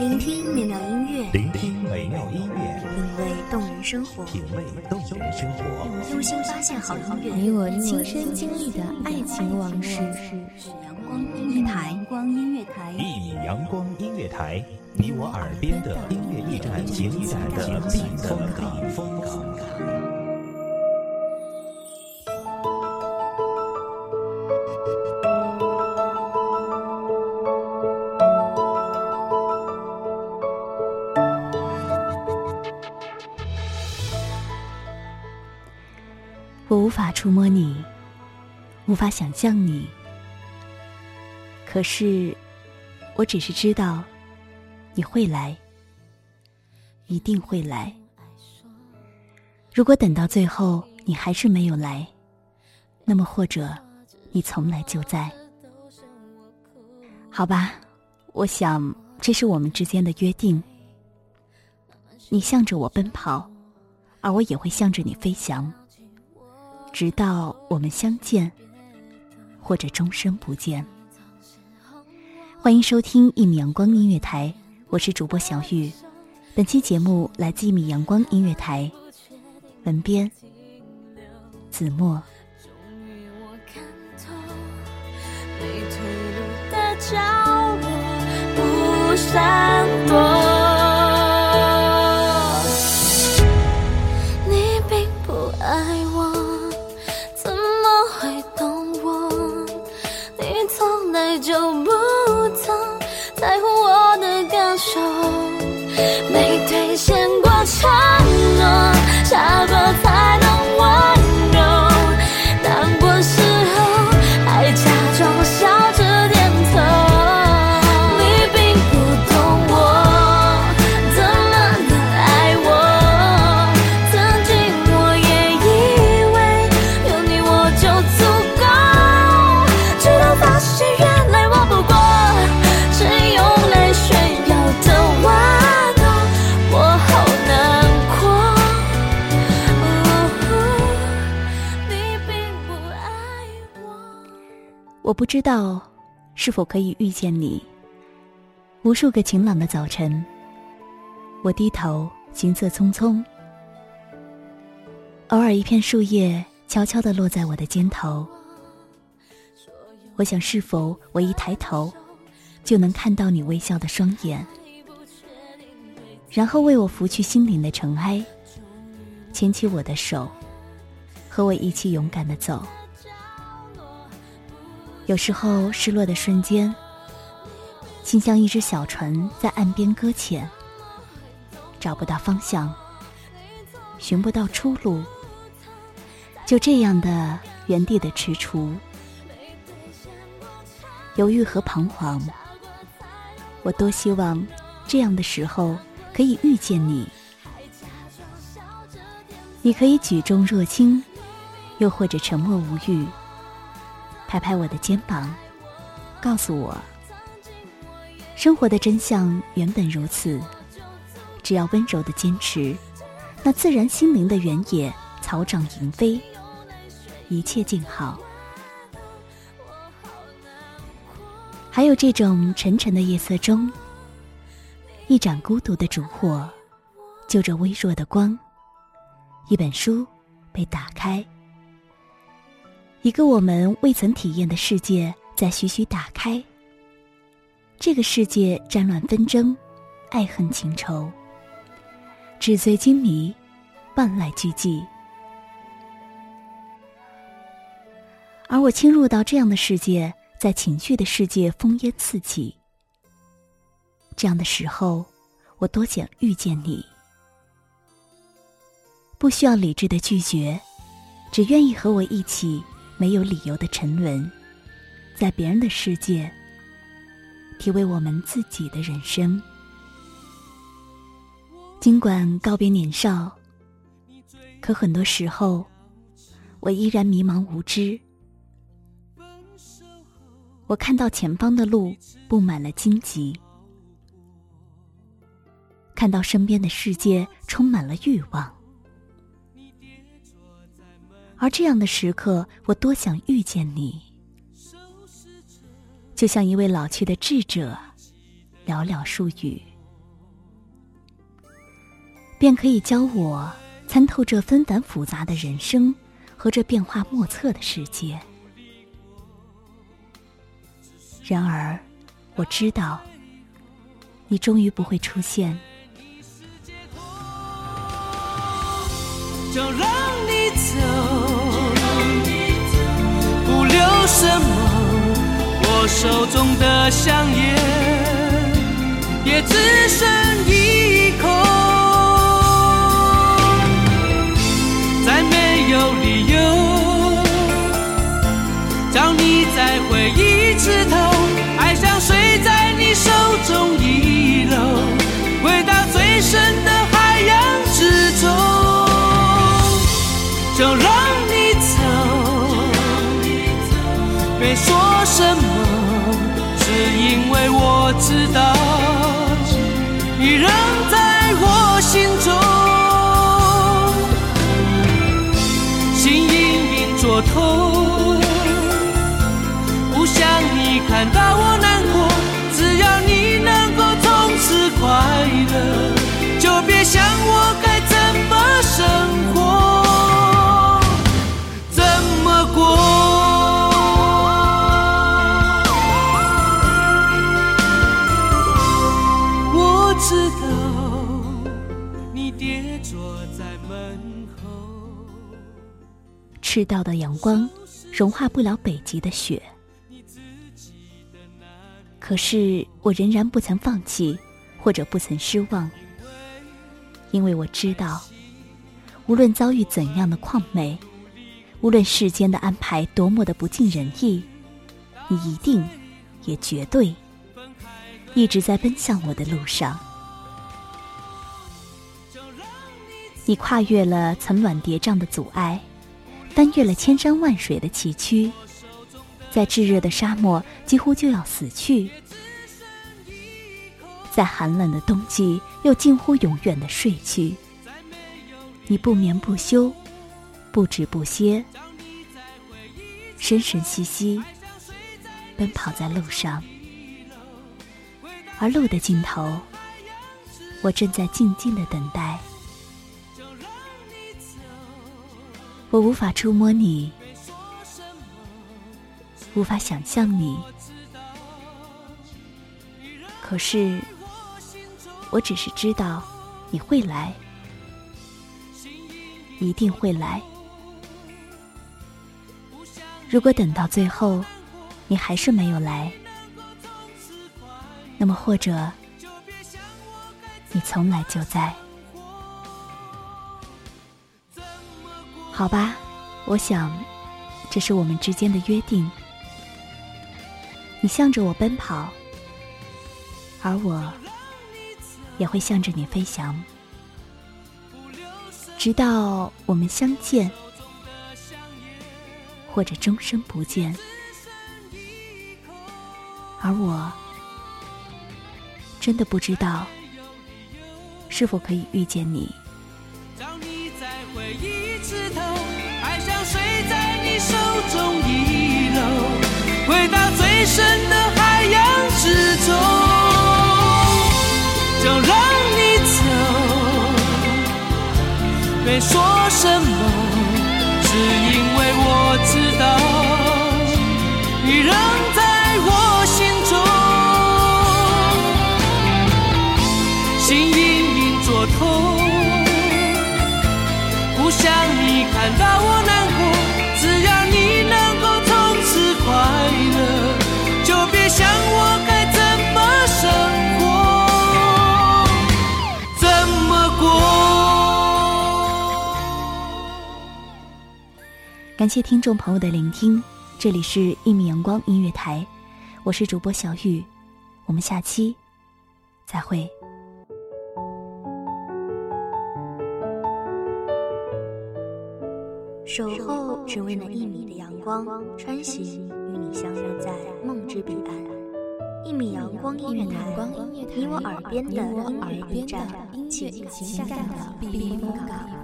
聆听美妙音乐，聆听美妙音乐，品味动人生活，品味动人生活，用心发现好音乐，你我亲身经历的爱情往事。阳光音乐台，阳光音乐台，一米阳光音乐台，你我耳边的音乐驿站，情感的避风港。我无法触摸你，无法想象你。可是，我只是知道，你会来，一定会来。如果等到最后你还是没有来，那么或者你从来就在。好吧，我想这是我们之间的约定。你向着我奔跑，而我也会向着你飞翔。直到我们相见，或者终身不见。欢迎收听一米阳光音乐台，我是主播小玉。本期节目来自一米阳光音乐台，文编子墨。我不知道是否可以遇见你。无数个晴朗的早晨，我低头行色匆匆，偶尔一片树叶悄悄地落在我的肩头。我想，是否我一抬头，就能看到你微笑的双眼，然后为我拂去心灵的尘埃，牵起我的手，和我一起勇敢的走。有时候，失落的瞬间，心像一只小船在岸边搁浅，找不到方向，寻不到出路，就这样的原地的踟蹰，犹豫和彷徨。我多希望这样的时候可以遇见你，你可以举重若轻，又或者沉默无语。拍拍我的肩膀，告诉我，生活的真相原本如此。只要温柔的坚持，那自然心灵的原野草长莺飞，一切静好。还有这种沉沉的夜色中，一盏孤独的烛火，就着微弱的光，一本书被打开。一个我们未曾体验的世界在徐徐打开。这个世界战乱纷争，爱恨情仇，纸醉金迷，万籁俱寂。而我侵入到这样的世界，在情绪的世界烽烟四起。这样的时候，我多想遇见你，不需要理智的拒绝，只愿意和我一起。没有理由的沉沦，在别人的世界，体味我们自己的人生。尽管告别年少，可很多时候，我依然迷茫无知。我看到前方的路布满了荆棘，看到身边的世界充满了欲望。而这样的时刻，我多想遇见你，就像一位老去的智者，寥寥数语，便可以教我参透这纷繁复杂的人生和这变化莫测的世界。然而，我知道，你终于不会出现。就让你走，什么。我手中的香烟也只剩一口，我知道你跌坐在门口赤道的阳光融化不了北极的雪，可是我仍然不曾放弃，或者不曾失望，因为我知道，无论遭遇怎样的旷美，无论世间的安排多么的不尽人意，你一定，也绝对，一直在奔向我的路上。你跨越了层峦叠嶂的阻碍。翻越了千山万水的崎岖，在炙热的沙漠几乎就要死去，在寒冷的冬季又近乎永远的睡去。你不眠不休，不止不歇，生生息息奔跑在路上，而路的尽头，我正在静静的等待。我无法触摸你，无法想象你，可是，我只是知道你会来，一定会来。如果等到最后，你还是没有来，那么或者，你从来就在。好吧，我想，这是我们之间的约定。你向着我奔跑，而我也会向着你飞翔，直到我们相见，或者终生不见。而我真的不知道，是否可以遇见你。手中遗漏，回到最深的海洋之中，就让你走，没说什么，感谢听众朋友的聆听，这里是《一米阳光音乐台》，我是主播小雨，我们下期再会。守候只为那一米的阳光，穿行与你相约在梦之彼岸。一米阳光音乐台，你我耳边的音乐驿站，情感的避风港。